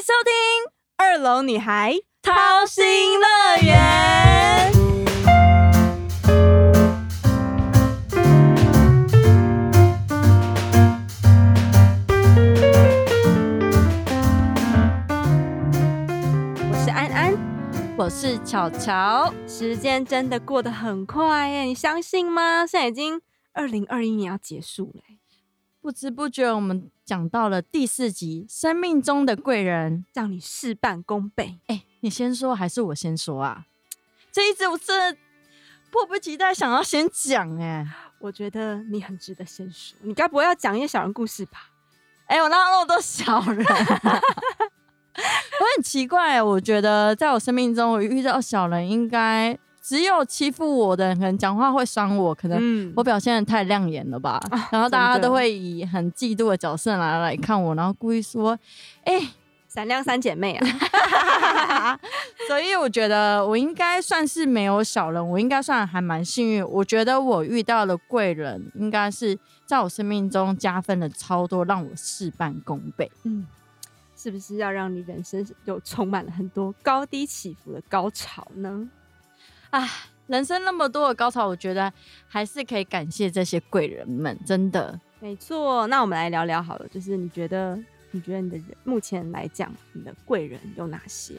迎收听二楼女孩掏心乐园。我是安安，我是巧巧，时间真的过得很快耶，你相信吗？现在已经二零二一年要结束了耶，不知不觉我们讲到了第四集《生命中的贵人》。让你事半功倍。哎、你先说还是我先说啊？这一集我真的迫不及待想要先讲哎、我觉得你很值得先说，你该不会要讲一些小人故事吧？哎、我哪有那么多小人、我很奇怪，我觉得在我生命中，我遇到小人，应该只有欺负我的人，可能讲话会伤我，可能嗯我表现的太亮眼了吧，啊然后大家都会以很嫉妒的角色来来看我，然后故意说，哎、闪亮三姐妹啊，所以我觉得我应该算是没有小人，我应该算还蛮幸运。我觉得我遇到的贵人，应该是在我生命中加分了超多，让我事半功倍。嗯，是不是要让你人生有充满了很多高低起伏的高潮呢？唉，人生那么多的高潮，我觉得还是可以感谢这些贵人们，真的。没错，那我们来聊聊好了，就是你觉得，你觉得你的人目前来讲，你的贵人有哪些？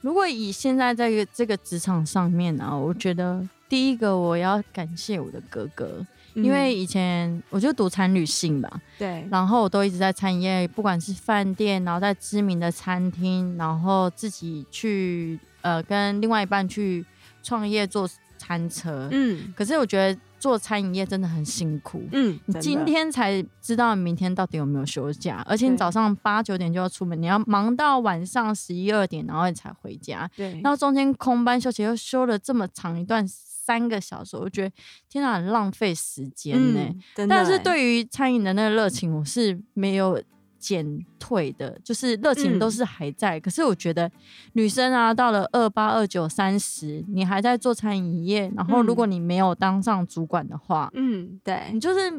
如果以现在这个这个职场上面呢、我觉得第一个我要感谢我的哥哥，因为嗯以前我就读餐旅性吧，对，然后我都一直在餐饮业，不管是饭店，然后在知名的餐厅，然后自己去呃跟另外一半去创业做餐车。嗯。可是我觉得做餐饮业真的很辛苦。嗯，你今天才知道明天到底有没有休假，而且你早上八九点就要出门，你要忙到晚上十一二点，然后你才回家，对，然后中间空班休息又休了这么长一段三个小时，我觉得天哪，很浪费时间呢、但是欸。对于餐饮的那个热情，我是没有减退的，就是热情都嗯。是还在。可是我觉得女生啊，到了二八、二九、三十，你还在做餐饮业，然后如果你没有当上主管的话，嗯，对。你，就是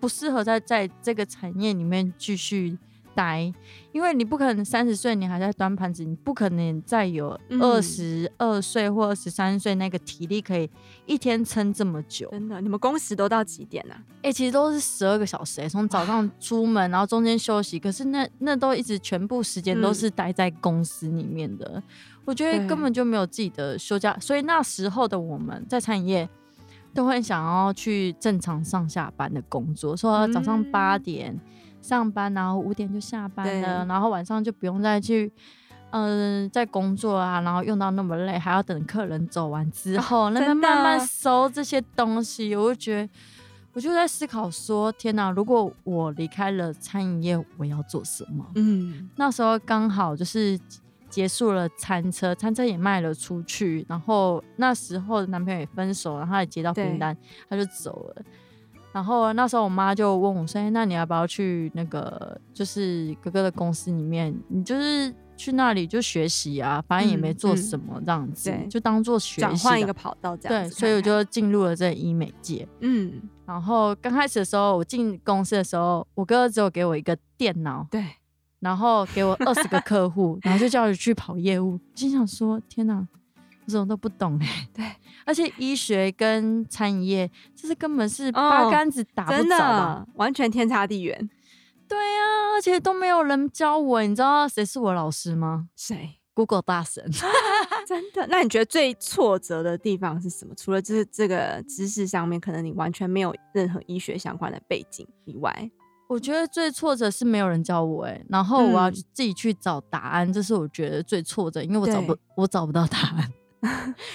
不适合在在这个产业里面继续待，因为你不可能三十岁你还在端盘子，你不可能再有嗯二十二岁或二十三岁那个体力可以一天撑这么久。真的，你们工时都到几点呢、啊？哎、其实都是十二个小时、欸，从早上出门，然后中间休息，可是那那都一直全部时间都是待在公司里面的，我觉得根本就没有自己的休假，所以那时候的我们在餐饮业都会想要去正常上下班的工作，说早上嗯八点上班，然后五点就下班了，然后晚上就不用再去。嗯，在工作啊，然后用到那么累，还要等客人走完之后，那边慢慢收这些东西，我就觉得我就在思考说：天哪！如果我离开了餐饮业，我要做什么？嗯，那时候刚好就是结束了餐车，餐车也卖了出去，然后那时候男朋友也分手，然后他也接到订单，他就走了。然后那时候我妈就问我说：“哎那你要不要去那个就是哥哥的公司里面？你就是去那里就学习啊，反正也没做什么这样子，对就当做学习转换一个跑道这样对。所以我就进入了这医美界。嗯，然后刚开始的时候，我进公司的时候，我哥哥只有给我一个电脑，对，然后给我二十个客户，然后就叫我去跑业务。心想说：天哪，我什么都不懂哎、对，而且医学跟餐饮业，这是根本是八哦竿子打不真着吧？的完全天差地远。对啊，而且都没有人教我。你知道谁是我老师吗谁？？Google 大神。真的？那你觉得最挫折的地方是什么？除了这这个知识上面，可能你完全没有任何医学相关的背景以外，我觉得最挫折是没有人教我哎、然后我要嗯自己去找答案，这是我觉得最挫折，因为我找不我找不到答案，因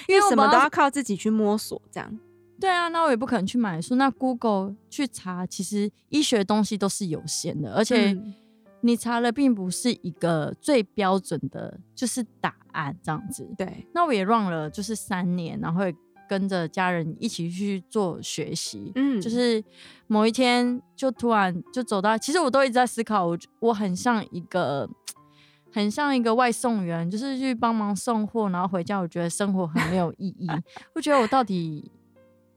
因为什么都要靠自己去摸索，这样。对啊，那我也不可能去买书。那 Google 去查，其实医学的东西都是有限的，而且嗯你查了并不是一个最标准的，就是答案这样子。对，那我也 run 了就是三年，然后也跟着家人一起去做学习。嗯就是某一天就突然就走到，其实我都一直在思考，我我很像一个。很像一个外送员，就是去帮忙送货，然后回家，我觉得生活很没有意义。我觉得我到底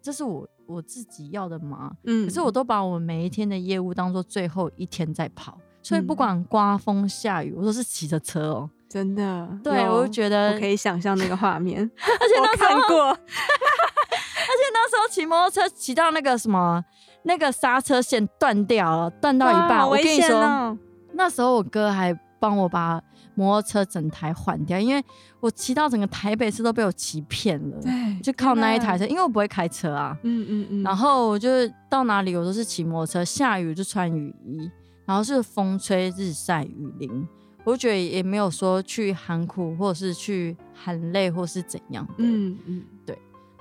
这是我我自己要的吗？嗯可是我都把我每一天的业务当做最后一天在跑，所以不管刮风下雨，我都是骑着车哦。真的，对我就觉得我可以想象那个画面，而且我看那时候，过，而且那时候骑摩托车骑到那个什么，那个刹车线断掉了，断到一半，我跟你说，那时候我哥还帮我把摩托车整台换掉，因为我骑到整个台北市都被我骑骗了，对，就靠那一台车，因为我不会开车啊。嗯嗯嗯，然后我就到哪里我都是骑摩托车，下雨就穿雨衣，然后是风吹日晒雨淋，我就觉得也没有说去喊苦或者是去喊累或是怎样的。嗯嗯，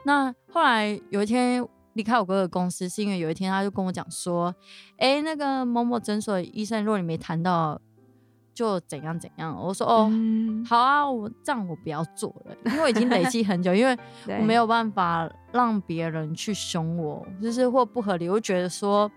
那后来有一天离开我哥哥公司，是因为有一天他就跟我讲说，哎、那个某某诊所的医生，如果你没谈到，就怎样怎样。我说哦。嗯好啊，我这样我不要做了，因为已经累积很久，因为 我没有办法让别人去凶我，就是或不合理，我觉得说，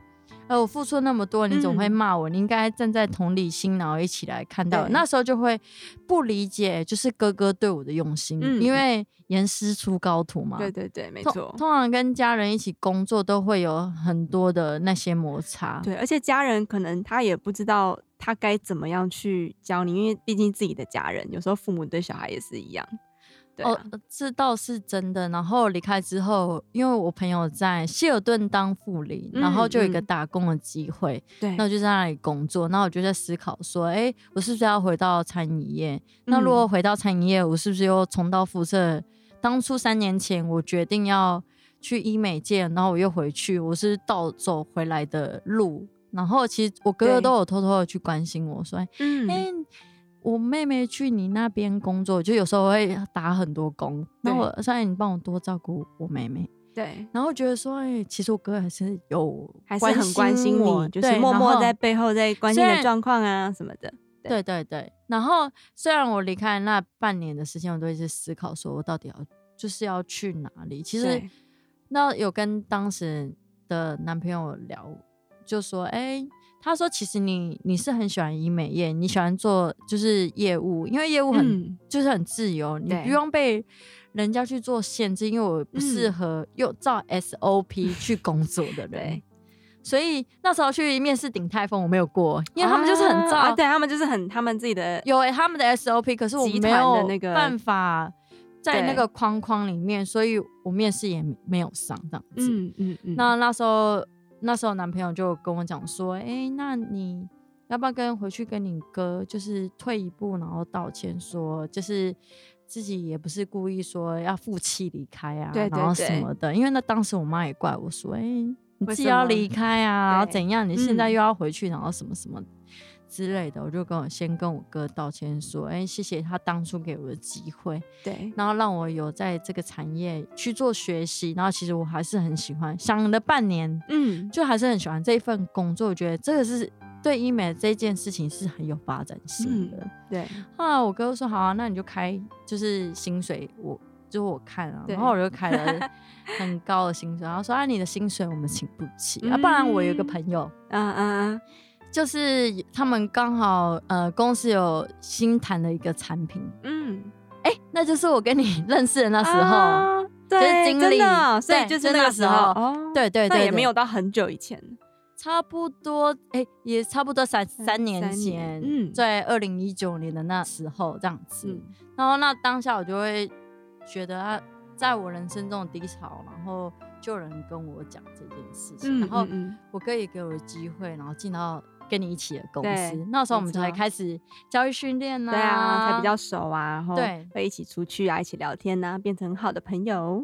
呃，我付出那么多，你总会嗯骂我，你应该站在同理心，然后一起来看到。那时候就会不理解，就是哥哥对我的用心，嗯因为严师出高徒嘛。对对对，没错。通常跟家人一起工作都会有很多的那些摩擦。对，而且家人可能他也不知道他该怎么样去教你，因为毕竟自己的家人，有时候父母对小孩也是一样。对啊、哦，呃这倒是真的。然后离开之后，因为我朋友在希尔顿当副理，然后就有一个嗯打工的机会，对，那我就在那里工作。那我就在思考说，哎、我是不是要回到餐饮业？那如果嗯回到餐饮业，我是不是又重蹈覆辙？当初三年前我决定要去医美界，然后我又回去，我是倒走回来的路。然后其实我哥哥都有偷偷的去关心我说，哎、嗯，哎、我妹妹去你那边工作，就有时候会打很多工，那我说哎，你帮我多照顾我妹妹，对，然后觉得说，哎、其实我哥还是有还是很关心我，就是默默在背后在关心你的状况啊什么的。对对对。然后虽然我离开那半年的时间，我都一直思考说我到底要就是要去哪里。其实那有跟当时的男朋友聊，就说，哎、他说其实你你是很喜欢医美业，你喜欢做就是业务，因为业务很、嗯就是很自由，你不用被人家去做限制，因为我不适嗯合用照 SOP 去工作的 人对。所以那时候去面试鼎泰丰，我没有过，因为他们就是很照，啊啊对他们就是很他们自己的有、欸、他们的 SOP，可是我没有那个办法在那对个框框里面，所以我面试也没有上这样子。嗯嗯嗯，那那时候那时候男朋友就跟我讲说，哎、那你要不要跟回去跟你哥就是退一步，然后道歉说，就是自己也不是故意说要负气离开啊，然后什么的，因为那当时我妈也怪我说，哎、你自己为什么要离开啊，然后怎样？你现在嗯又要回去，然后什么什么。之类的，我就跟我先跟我哥道歉说，哎、谢谢他当初给我的机会，对然后让我有在这个产业去做学习，然后其实我还是很喜欢，想了半年，嗯就还是很喜欢这一份工作。我觉得这个是对医美这件事情是很有发展性的。对后来我哥说好啊，那你就开就是薪水，我就我看啊，然后我就开了很高的薪水，然后说啊你的薪水我们请不起，啊不然我有一个嗯朋友。啊啊啊就是他们刚好呃公司有新谈的一个产品，嗯。哎、那就是我跟你认识的那时候，啊就是对真经历所以对就是那时那个时候。候。哦，对对对，也没有到很久以前，差不多，哎、也差不多三三年前，嗯。在二零一九年的那时候这样子，嗯。然后那当下我就会觉得啊，在我人生中的低潮，然后就有人跟我讲这件事情，嗯然后嗯我哥也给我机会，然后进到跟你一起的公司，那时候我们才开始教育训练呐，对啊，才比较熟啊，然后对会一起出去啊，一起聊天呐，变成很好的朋友。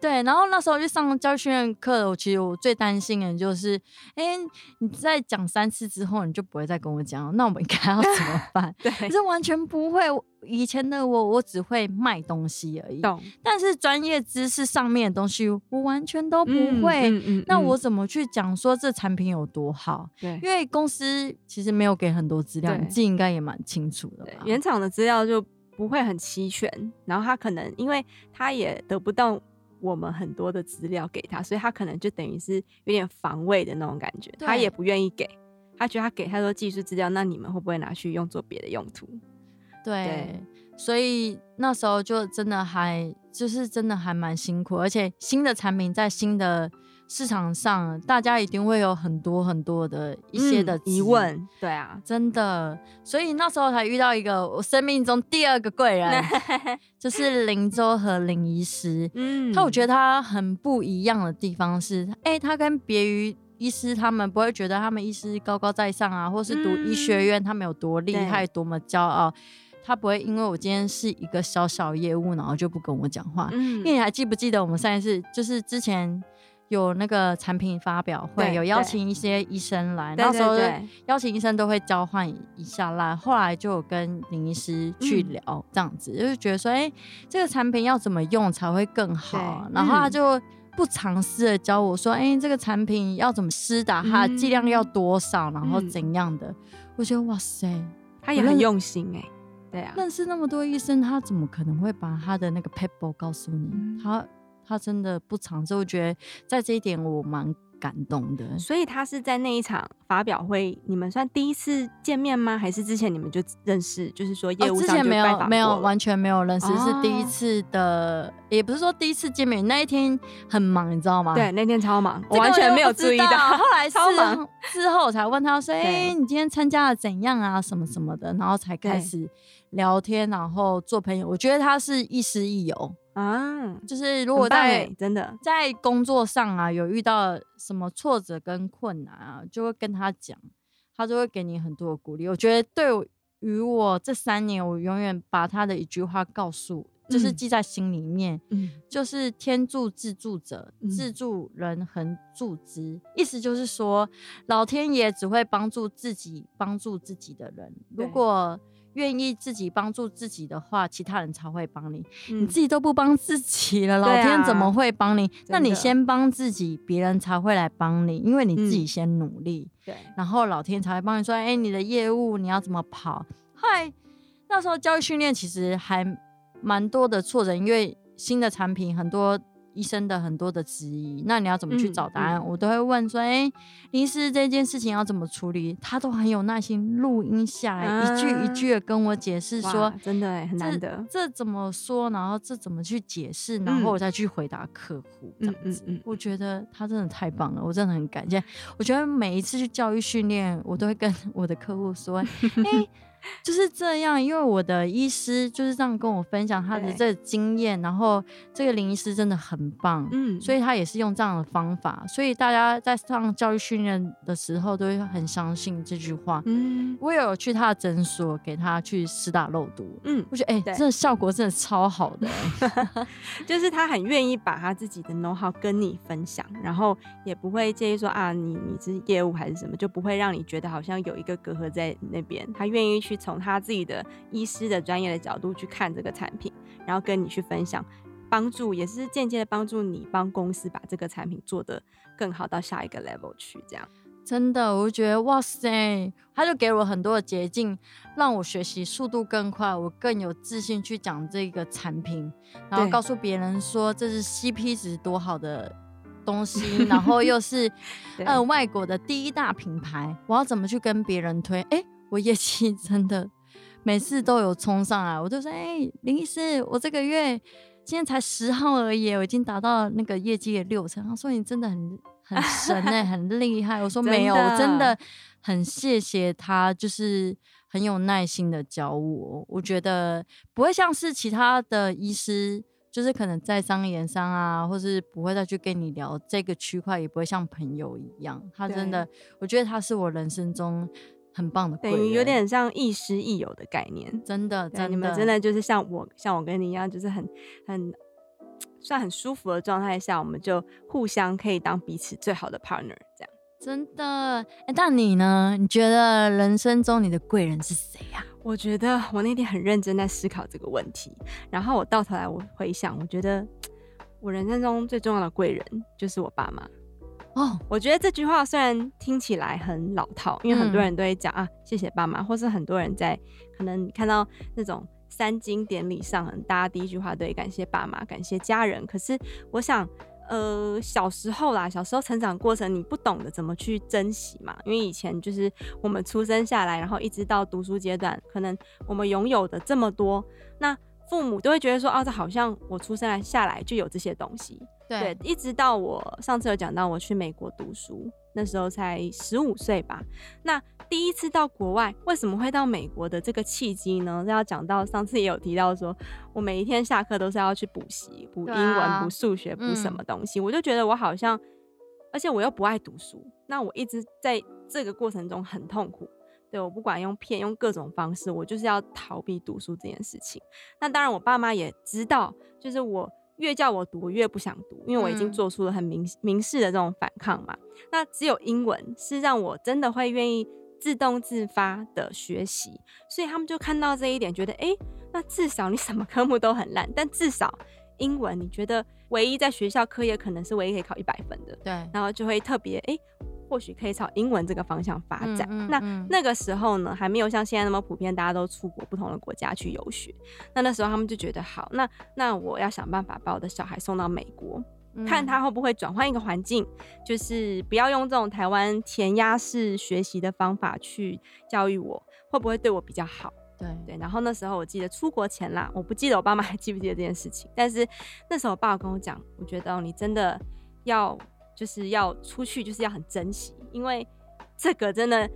对，然后那时候去上教育训练课，我其实我最担心的就是，哎、你在讲三次之后，你就不会再跟我讲了，那我们应该要怎么办？对，可是完全不会，以前的我，我只会卖东西而已，懂但是专业知识上面的东西，我完全都不嗯会。嗯嗯嗯那我怎么去讲说这产品有多好？对因为公司其实没有给很多资料，你自己应该也蛮清楚的吧？对原厂的资料就不会很齐全，然后他可能因为他也得不到我们很多的资料给他，所以他可能就等于是有点防卫的那种感觉，他也不愿意给。他觉得他给太多技术资料，那你们会不会拿去用作别的用途？对，对所以那时候就真的还就是真的还蛮辛苦，而且新的产品在新的市场上，大家一定会有很多很多的一些的疑问。对啊，真的，所以那时候才遇到一个我生命中第二个贵人，就是林州和林医师。嗯，他我觉得他很不一样的地方是，哎，他跟别于医师他们不会觉得他们医师高高在上啊，或是读医学院他们有多厉害、多么骄傲。他不会因为我今天是一个小小业务，然后就不跟我讲话。嗯，因为你还记不记得我们上一次就是之前有那个产品发表会，有邀请一些医生来，那时候邀请医生都会交换一下啦。后来就有跟林医师去聊，这样子就是觉得说，哎，这个产品要怎么用才会更好？然后他就不尝试的教我说，哎，这个产品要怎么施打，它剂量要多少，然后怎样的？我觉得哇塞，他也很用心哎。对啊，认识那么多医生，他怎么可能会把他的那个 paper 告诉你？他他真的不尝试，我觉得在这一点我蛮。感动的，所以他是在那一场发表会，你们算第一次见面吗？还是之前你们就认识？就是说业务上没有没有完全没有认识，是第一次的，也不是说第一次见面。那一天很忙，你知道吗？对，那天超忙，我完全没有注意到。后来 超忙之后，我才问他说：“哎，你今天参加了怎样啊？什么什么的？”然后才开始聊天，然后做朋友。我觉得他是亦师亦友。啊，就是如果在真的在工作上啊，有遇到什么挫折跟困难啊，就会跟他讲，他就会给你很多的鼓励。我觉得对于我这三年，我永远把他的一句话告诉，就是记在心里面，嗯，就是天助自助者，自助人恒助之。意思就是说，老天爷只会帮助自己帮助自己的人。如果愿意自己帮助自己的话，其他人才会帮你。你自己都不帮自己了，老天怎么会帮你？那你先帮自己，别人才会来帮你，因为你自己先努力。对，然后老天才会帮你说：“哎，你的业务你要怎么跑？”嗨，那时候教育训练其实还蛮多的挫折，因为新的产品很多。医生的很多的质疑，那你要怎么去找答案？我都会问说：“哎，林医师这件事情要怎么处理？”他都很有耐心录音下来，一句一句的跟我解释说：“真的很难得，这怎么说？然后这怎么去解释？然后我再去回答客户这样子。我觉得他真的太棒了，我真的很感谢。我觉得每一次去教育训练，我都会跟 我的客户说：“哎。”就是这样，因为我的医师就是这样跟我分享他的这个经验，然后这个林医师真的很棒，嗯，所以他也是用这样的方法，所以大家在上教育训练的时候都会很相信这句话。嗯，我有去他的诊所给他去施打肉毒，嗯，我觉得哎，真的效果真的超好的，就是他很愿意把他自己的 know how 跟你分享，然后也不会介意说啊，你你是业务还是什么，就不会让你觉得好像有一个隔阂在那边，他愿意。去从他自己的医师的专业的角度去看这个产品，然后跟你去分享，帮助也是间接的帮助你帮公司把这个产品做得更好到下一个 level 去。这样真的，我就觉得哇塞，他就给我很多的捷径，让我学习速度更快，我更有自信去讲这个产品，然后告诉别人说这是 CP 值多好的东西，然后又是 呃外国的第一大品牌，我要怎么去跟别人推？哎。我业绩 真的每次都有冲上来，我就说：“哎，林医师，我这个月今天才十号而已，我已经达到那个业绩的六成。”他说：“你真的很很神哎，很厉害。”我说：“没有，我真的很谢谢他，就是很有耐心的教我。我觉得不会像是其他的医师，就是可能在商言商啊，或是不会再去跟你聊这个区块，也不会像朋友一样。他真的，我觉得他是我人生中。”很棒的，等于有点像亦师亦友的概念，真的，你们真的就是像我，像我跟你一样，就是很很算很舒服的状态下，我们就互相可以当彼此最好的 partner，这样。真的，哎，那你呢？你觉得人生中你的贵人是谁呀？我觉得我那天很认真在思考这个问题，然后我到头来我回想，我觉得 我人生中最重要的贵人就是我爸妈。哦，我觉得这句话虽然听起来很老套，因为很多人都会讲啊，谢谢爸妈，或是很多人在可能看到那种三金典礼上，大家第一句话对感谢爸妈，感谢家人。可是我想，呃，小时候啦，小时候成长过程，你不懂得怎么去珍惜嘛，因为以前就是我们出生下来，然后一直到读书阶段，可能我们拥有的这么多，那。父母都会觉得说，哦，这好像我出生来下来就有这些东西。对，一直到我上次有讲到我去美国读书，那时候才十五岁吧。那第一次到国外，为什么会到美国的这个契机呢？要讲到上次也有提到，说我每一天下课都是要去补习，补英文、补数学、补什么东西。我就觉得我好像，而且我又不爱读书，那我一直在这个过程中很痛苦。对我不管用骗用各种方式，我就是要逃避读书这件事情。那当然，我爸妈也知道，就是我。越叫我读，我越不想读，因为我已经做出了很明明示的这种反抗嘛。那只有英文是让我真的会愿意自动自发的学习，所以他们就看到这一点，觉得哎，那至少你什么科目都很烂，但至少英文你觉得唯一在学校课业可能是唯一可以考一百分的，对，然后就会特别哎。或许可以朝英文这个方向发展。那那个时候呢，还没有像现在那么普遍，大家都出国不同的国家去游学。那那时候他们就觉得，好，那那我要想办法把我的小孩送到美国，看他会不会转换一个环境，就是不要用这种台湾填鸭式学习的方法去教育我，会不会对我比较好？对对。然后那时候我记得出国前啦，我不记得我爸妈还记不记得这件事情，但是那时候我爸跟我讲，我觉得你真的要。就是要出去，就是要很珍惜，因为这个真的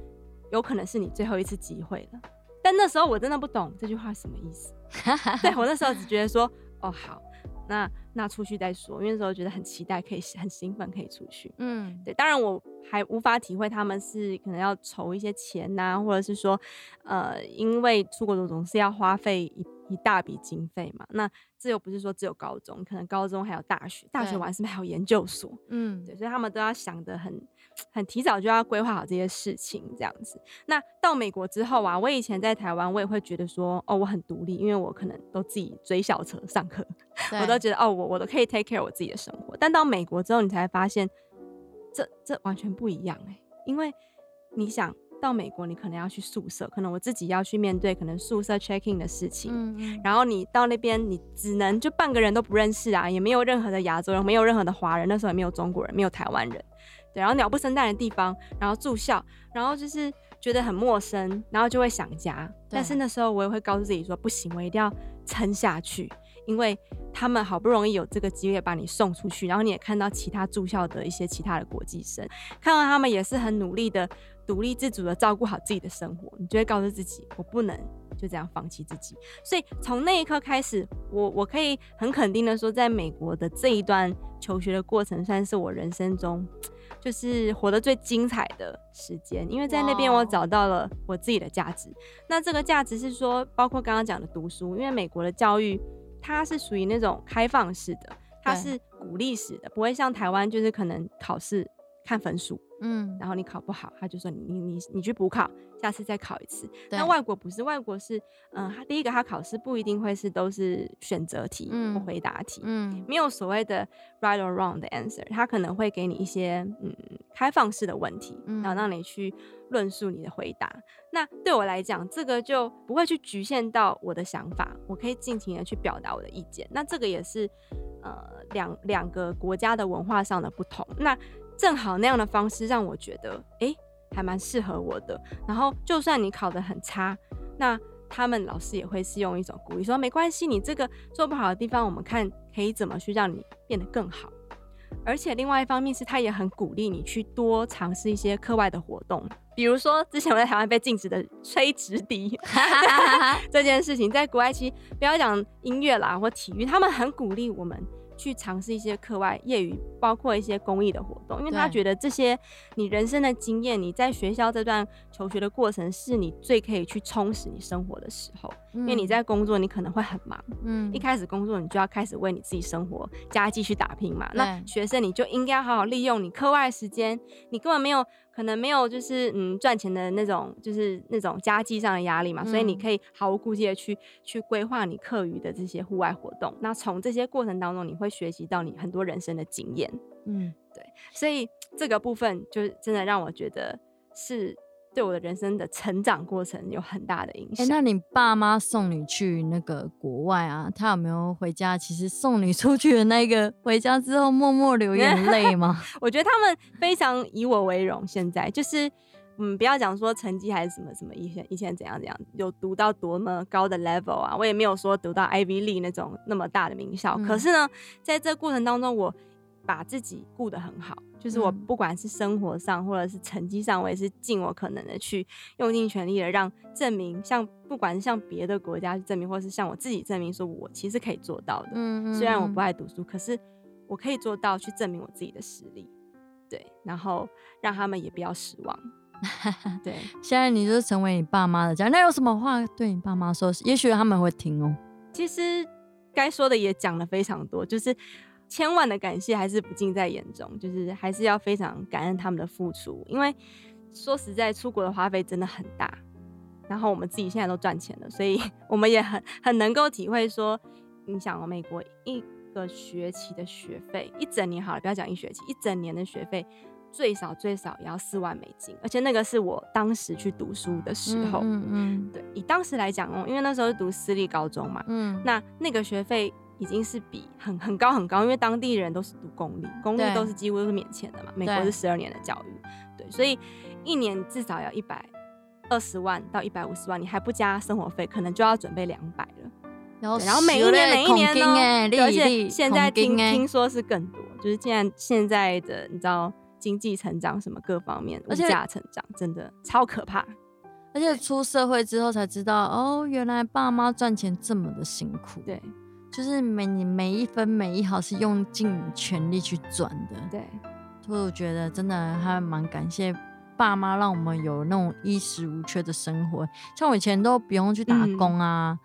有可能是你最后一次机会了。但那时候我真的不懂这句话什么意思。对我那时候只觉得说，哦好，那那出去再说，因为那时候觉得很期待，可以很兴奋，可以出去。嗯，对。当然我还无法体会他们是可能要筹一些钱呐，或者是说，呃，因为出国总总是要花费一。一大笔经费嘛，那这又不是说只有高中，可能高中还有大学，大学完是不是还有研究所？嗯，对，所以他们都要想的很很提早，就要规划好这些事情，这样子。那到美国之后啊，我以前在台湾，我也会觉得说，哦，我很独立，因为我可能都自己追校车上课，我都觉得哦，我我都可以 take care 我自己的生活。但到美国之后，你才发现，这这完全不一样哎，因为你想。到美国，你可能要去宿舍，可能我自己要去面对可能宿舍 checking 的事情。嗯嗯。然后你到那边，你只能就半个人都不认识啊，也没有任何的亚洲人，没有任何的华人，那时候也没有中国人，没有台湾人。对，然后鸟不生蛋的地方，然后住校，然后就是觉得很陌生，然后就会想家。但是那时候我也会告诉自己说，不行，我一定要撑下去，因为他们好不容易有这个机会把你送出去，然后你也看到其他住校的一些其他的国际生，看到他们也是很努力的。独立自主的照顾好自己的生活，你就会告诉自己，我不能就这样放弃自己。所以从那一刻开始，我我可以很肯定的说，在美国的这一段求学的过程，算是我人生中就是活得最精彩的时间。因为在那边我找到了我自己的价值。那这个价值是说，包括刚刚讲的读书，因为美国的教育它是属于那种开放式的，它是鼓励式的，不会像台湾就是可能考试看分数。嗯，然后你考不好，他就说你你你你去补考，下次再考一次。那外国不是，外国是，嗯，他第一个他考试不一定会是都是选择题或回答题，嗯，没有所谓的 right or wrong 的 answer，他可能会给你一些嗯开放式的问题，然后让你去论述你的回答。那对我来讲，这个就不会去局限到我的想法，我可以尽情的去表达我的意见。那这个也是呃两两个国家的文化上的不同。那正好那样的方式让我觉得，哎，还蛮适合我的。然后，就算你考得很差，那他们老师也会是用一种鼓励，说没关系，你这个做不好的地方，我们看可以怎么去让你变得更好。而且，另外一方面是，他也很鼓励你去多尝试一些课外的活动，比如说之前我在台湾被禁止的吹直笛 这件事情，在国外其实不要讲音乐啦或体育，他们很鼓励我们。去尝试一些课外业余，包括一些公益的活动，因为他觉得这些你人生的经验，你在学校这段求学的过程，是你最可以去充实你生活的时候。因为你在工作，你可能会很忙，嗯，一开始工作你就要开始为你自己生活家继续打拼嘛。那学生你就应该好好利用你课外时间，你根本没有。可能没有，就是嗯赚钱的那种，就是那种家计上的压力嘛，所以你可以毫无顾忌的去去规划你课余的这些户外活动。那从这些过程当中，你会学习到你很多人生的经验。嗯，对，所以这个部分就真的让我觉得是。对我的人生的成长过程有很大的影响。哎，那你爸妈送你去那个国外啊？他有没有回家？其实送你出去的那个回家之后默默流眼 泪吗？我觉得他们非常以我为荣。现在就是，嗯，不要讲说成绩还是什么什么，以前以前怎样怎样，有读到多么高的 level 啊，我也没有说读到 Ivy League 那种那么大的名校。可是呢，在这过程当中，我把自己顾得很好，就是我不管是生活上或者是成绩上，我也是尽我可能的去用尽全力的让证明，像不管是向别的国家去证明，或是向我自己证明，说我其实可以做到的。嗯嗯。虽然我不爱读书，可是我可以做到去证明我自己的实力。对，然后让他们也不要失望。对，现在你就是成为你爸妈的家，那有什么话对你爸妈说？也许他们会听哦。其实该说的也讲了非常多，就是千万的感谢还是不尽在眼中，就是还是要非常感恩他们的付出。因为说实在，出国的花费真的很大，然后我们自己现在都赚钱了，所以 我们也很很能够体会说，你想美国一个学期的学费，一整年好了，不要讲一学期，一整年的学费。最少最少也要四万美金，而且那个是我当时去读书的时候，嗯嗯，对，以当时来讲哦，因为那时候是读私立高中嘛，嗯，那那个学费已经是比很很高很高，因为当地人都是读公立，公立都是几乎都是免钱的嘛，美国是十二年的教育，对，所以一年至少要一百二十万到一百五十万，你还不加生活费，可能就要准备两百了，然后然后每一年每一年呢，而且现在听听说是更多，就是现在现在的你知道。经济成长什么各方面，物价成长真的超可怕。而且出社会之后才知道，哦，原来爸妈赚钱这么的辛苦。对，就是每你每一分每一毫是用尽全力去赚的。对，所以我觉得真的还蛮感谢爸妈，让我们有那种衣食无缺的生活。像我以前都不用去打工啊。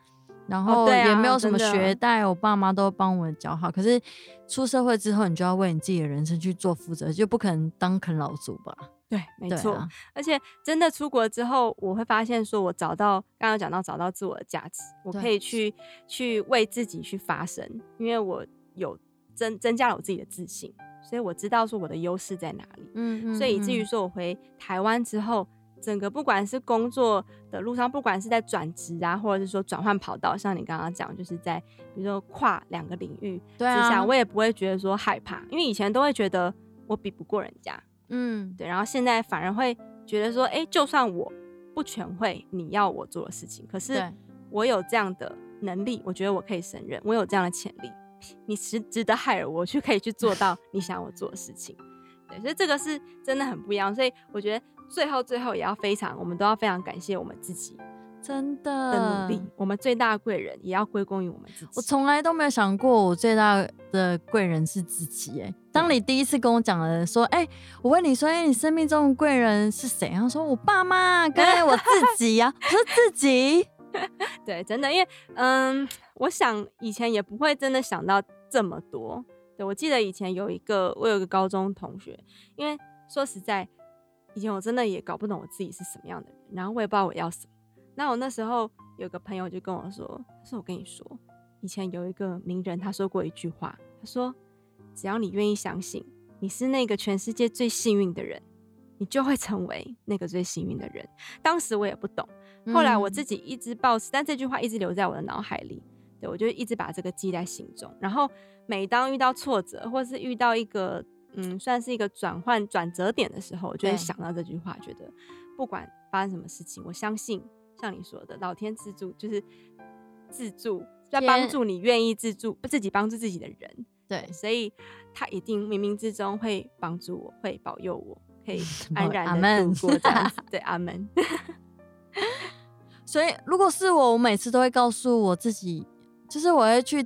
然后也没有什么学贷，我爸妈都帮我交好。可是出社会之后，你就要为你自己的人生去做负责，就不可能当啃老族吧？对，没错。而且真的出国之后，我会发现，说我找到刚刚讲到找到自我的价值，我可以去去为自己去发声，因为我有增增加了我自己的自信，所以我知道说我的优势在哪里。嗯嗯。所以以至于说我回台湾之后。整个不管是工作的路上，不管是在转职啊，或者是说转换跑道，像你刚刚讲，就是在比如说跨两个领域之下，我也不会觉得说害怕，因为以前都会觉得我比不过人家，嗯，对，然后现在反而会觉得说，哎，就算我不全会你要我做的事情，可是我有这样的能力，我觉得我可以胜任，我有这样的潜力，你值值得害了我去可以去做到你想我做的事情，对，所以这个是真的很不一样，所以我觉得。最后，最后也要非常，我们都要非常感谢我们自己，真的的努力。我们最大的贵人也要归功于我们自己。我从来都没有想过，我最大的贵人是自己。哎，当你第一次跟我讲了，说，哎，我问你说，哎，你生命中的贵人是谁？然后说我爸妈，跟 我自己呀。我说自己，对，真的，因为，嗯，我想以前也不会真的想到这么多。对我记得以前有一个，我有个高中同学，因为说实在。以前我真的也搞不懂我自己是什么样的人，然后我也不知道我要什么。那我那时候有个朋友就跟我说：“他说我跟你说，以前有一个名人他说过一句话，他说只要你愿意相信你是那个全世界最幸运的人，你就会成为那个最幸运的人。”当时我也不懂，后来我自己一直保持，但这句话一直留在我的脑海里。对我就一直把这个记在心中，然后每当遇到挫折或是遇到一个。嗯，算是一个转换转折点的时候，我就会想到这句话，觉得不管发生什么事情，我相信像你说的，老天自助就是自助，在帮助你愿意自助自己帮助自己的人。对，所以他一定冥冥之中会帮助我，会保佑我，可以 安然的度过这样 子。对，阿门。所以如果是我，我每次都会告诉我自己，就是我会去。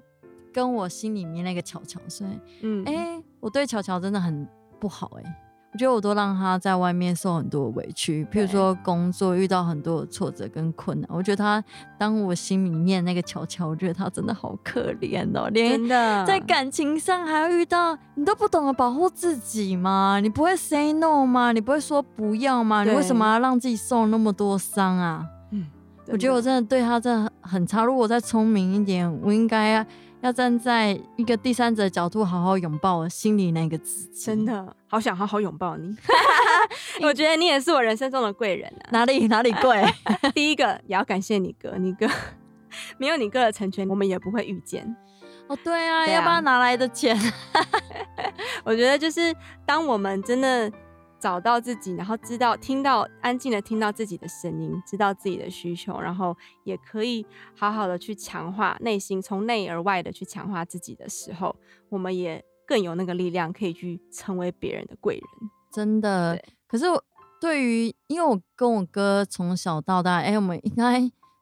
跟我心里面那个巧巧说，嗯，哎，我对巧巧真的很不好哎，我觉得我都让他在外面受很多委屈，譬如说工作遇到很多挫折跟困难，我觉得他当我心里面那个乔乔，我觉得他真的好可怜哦，连在感情上还要遇到，你都不懂得保护自己吗？你不会 say no 吗？你不会说不要吗？你为什么要让自己受那么多伤啊？嗯，我觉得我真的对他真的很差，如果我再聪明一点，我应该。要站在一个第三者角度，好好拥抱我心里那个自己。真的好想好好拥抱你。我觉得你也是我人生中的贵人啊！哪里哪里贵？第一个也要感谢你哥，你哥没有你哥的成全，我们也不会遇见。哦，对啊，要不要拿来的钱？我觉得就是当我们真的找到自己，然后知道听到安静的听到自己的声音，知道自己的需求，然后也可以好好的去强化内心，从内而外的去强化自己的时候，我们也更有那个力量可以去成为别人的贵人。真的，可是对于因为我跟我哥从小到大，哎，我们应该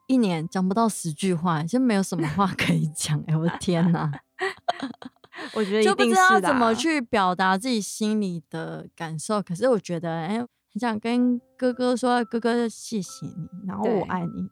一年讲不到十句话，就没有什么话可以讲。哎，我的天哪！我觉得就不知道怎么去表达自己心里的感受。可是我觉得，哎，很想跟哥哥说：“哥哥，谢谢你，然后我爱你。”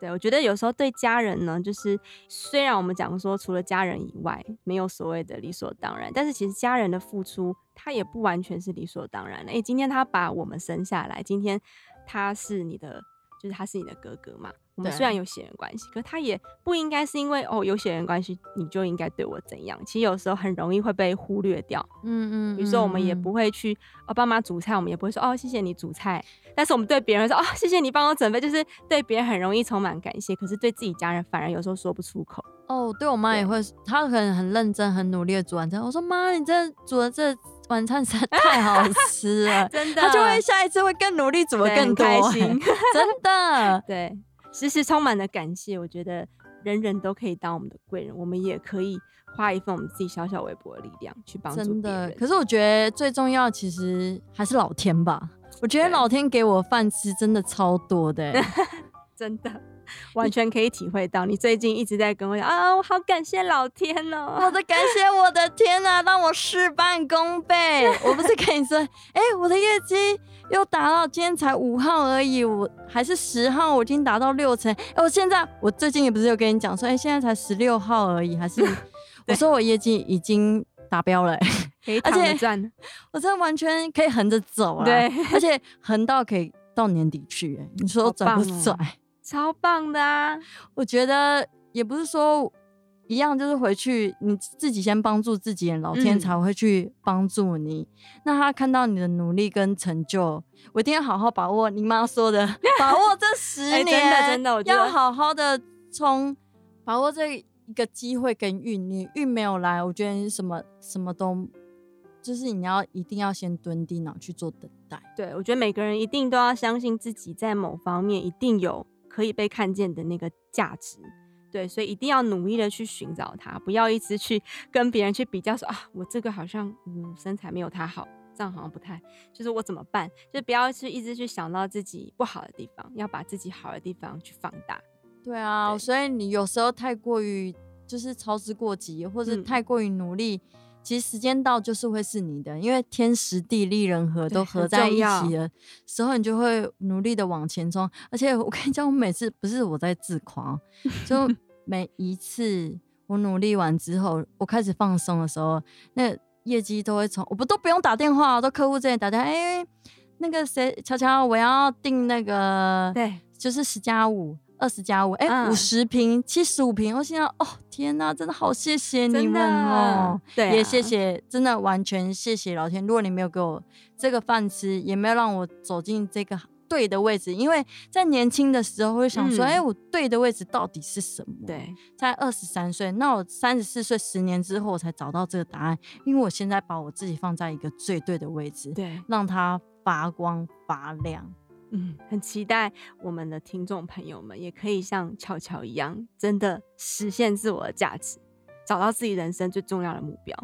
对，我觉得有时候对家人呢，就是虽然我们讲说除了家人以外没有所谓的理所当然，但是其实家人的付出他也不完全是理所当然的。哎，今天他把我们生下来，今天他是你的，就是他是你的哥哥嘛。我们虽然有血缘关系，可他也不应该是因为哦有血缘关系你就应该对我怎样。其实有时候很容易会被忽略掉。嗯嗯。比如说我们也不会去哦帮忙煮菜，我们也不会说哦谢谢你煮菜。但是我们对别人说哦谢谢你帮我准备，就是对别人很容易充满感谢。可是对自己家人反而有时候说不出口。哦，对我妈也会，她可能很认真、很努力的煮完餐。我说妈，你这煮的这晚餐实在 太好吃了，真的。她就会下一次会更努力煮的更开心，真的。对。时时充满了感谢，我觉得人人都可以当我们的贵人，我们也可以花一份我们自己小小微薄的力量去帮助真的。可是我觉得最重要其实还是老天吧，我觉得老天给我饭吃真的超多的，真的。完全可以体会到，你最近一直在跟我讲啊，我好感谢老天哦！我的感谢，我的天呐，让我事半功倍。我不是跟你说，哎，我的业绩又达到，今天才五号而已，我还是十号，我已经达到六成。哎，我现在，我最近也不是有跟你讲说，哎，现在才十六号而已，还是 我说我业绩已经达标了，可以躺赚，我真的完全可以横着走啊，对，而且横到可以到年底去，哎，你说拽不拽？超棒的啊！我觉得也不是说一样，就是回去你自己先帮助自己，老天才会去帮助你。那他看到你的努力跟成就，我一定要好好把握你妈说的，把握这十年，真的真的，我要好好的冲，把握这一个机会跟运。你运没有来，我觉得你什么什么都就是你要一定要先蹲地脑去做等待。对，我觉得每个人一定都要相信自己，在某方面一定有。可以被看见的那个价值，对，所以一定要努力的去寻找它，不要一直去跟别人去比较，说啊，我这个好像嗯身材没有他好，这样好像不太，就是我怎么办？就不要去一直去想到自己不好的地方，要把自己好的地方去放大。对啊，所以你有时候太过于就是操之过急，或者太过于努力。其实时间到就是会是你的，因为天时地利人和都合在一起了时候，你就会努力的往前冲。而且我跟你讲，我每次不是我在自夸，就每一次我努力完之后，我开始放松的时候，那业绩都会从我不都不用打电话，都客户这里打电话，哎，那个谁，乔乔，我要订那个，对，就是十加五。二十加五，哎，五十平，七十五平，我现在，哦，天哪，真的好谢谢你们哦，对，也谢谢，真的完全谢谢老天。如果你没有给我这个饭吃，也没有让我走进这个对的位置，因为在年轻的时候会想说，哎，我对的位置到底是什么？对，在二十三岁，那我三十四岁，十年之后我才找到这个答案，因为我现在把我自己放在一个最对的位置，对，让它发光发亮。嗯，很期待我们的听众朋友们也可以像巧巧一样，真的实现自我的价值，找到自己人生最重要的目标。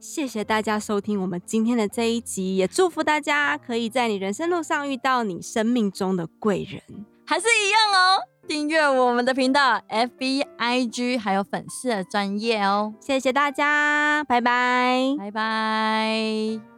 谢谢大家收听我们今天的这一集，也祝福大家可以在你人生路上遇到你生命中的贵人，还是一样哦。订阅我们的频道，F B I G，还有粉丝的专业哦。谢谢大家，拜拜，拜拜。